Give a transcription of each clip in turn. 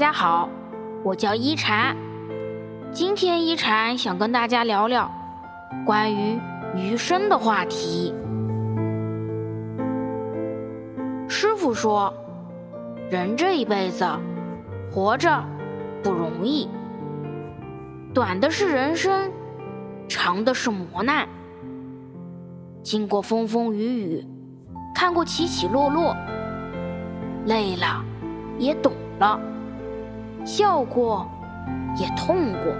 大家好，我叫一禅。今天一禅想跟大家聊聊关于余生的话题。师傅说，人这一辈子活着不容易，短的是人生，长的是磨难。经过风风雨雨，看过起起落落，累了也懂了，笑过也痛过，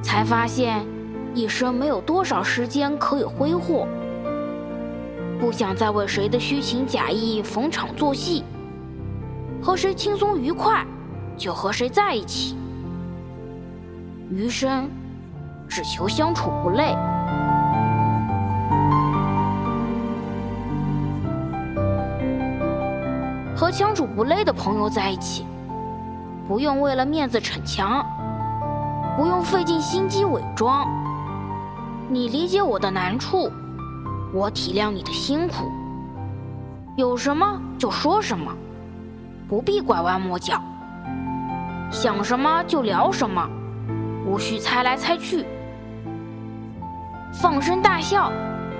才发现一生没有多少时间可以挥霍。不想再为谁的虚情假意逢场作戏，和谁轻松愉快就和谁在一起，余生只求相处不累。和相处不累的朋友在一起，不用为了面子逞强，不用费尽心机伪装。你理解我的难处，我体谅你的辛苦。有什么就说什么，不必拐弯抹角。想什么就聊什么，无需猜来猜去。放声大笑，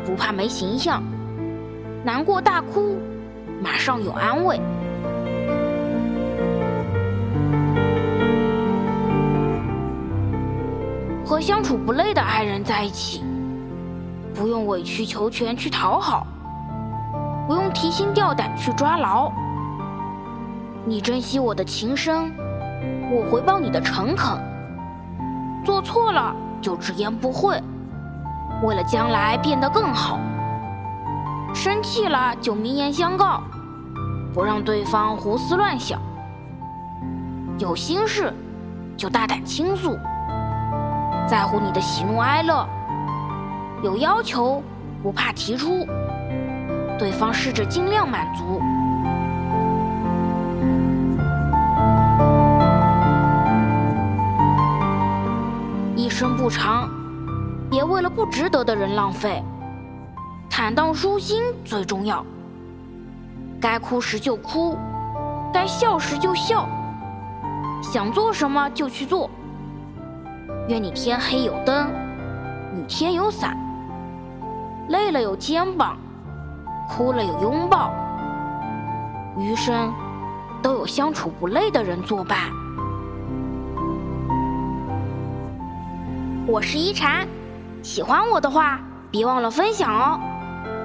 不怕没形象；难过大哭。马上有安慰。相处不累的爱人在一起，不用委曲求全去讨好，不用提心吊胆去抓牢。你珍惜我的情深，我回报你的诚恳。做错了就直言不讳，为了将来变得更好。生气了就明言相告。不让对方胡思乱想，有心事就大胆倾诉，在乎你的喜怒哀乐，有要求不怕提出，对方试着尽量满足。一生不长，别为了不值得的人浪费，坦荡舒心最重要。该哭时就哭，该笑时就笑，想做什么就去做。愿你天黑有灯，雨天有伞，累了有肩膀，哭了有拥抱，余生都有相处不累的人作伴。我是一禅，喜欢我的话别忘了分享哦。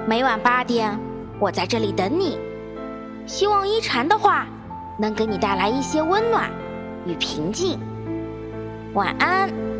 每晚八点，我在这里等你。希望一禅的话能给你带来一些温暖与平静。晚安。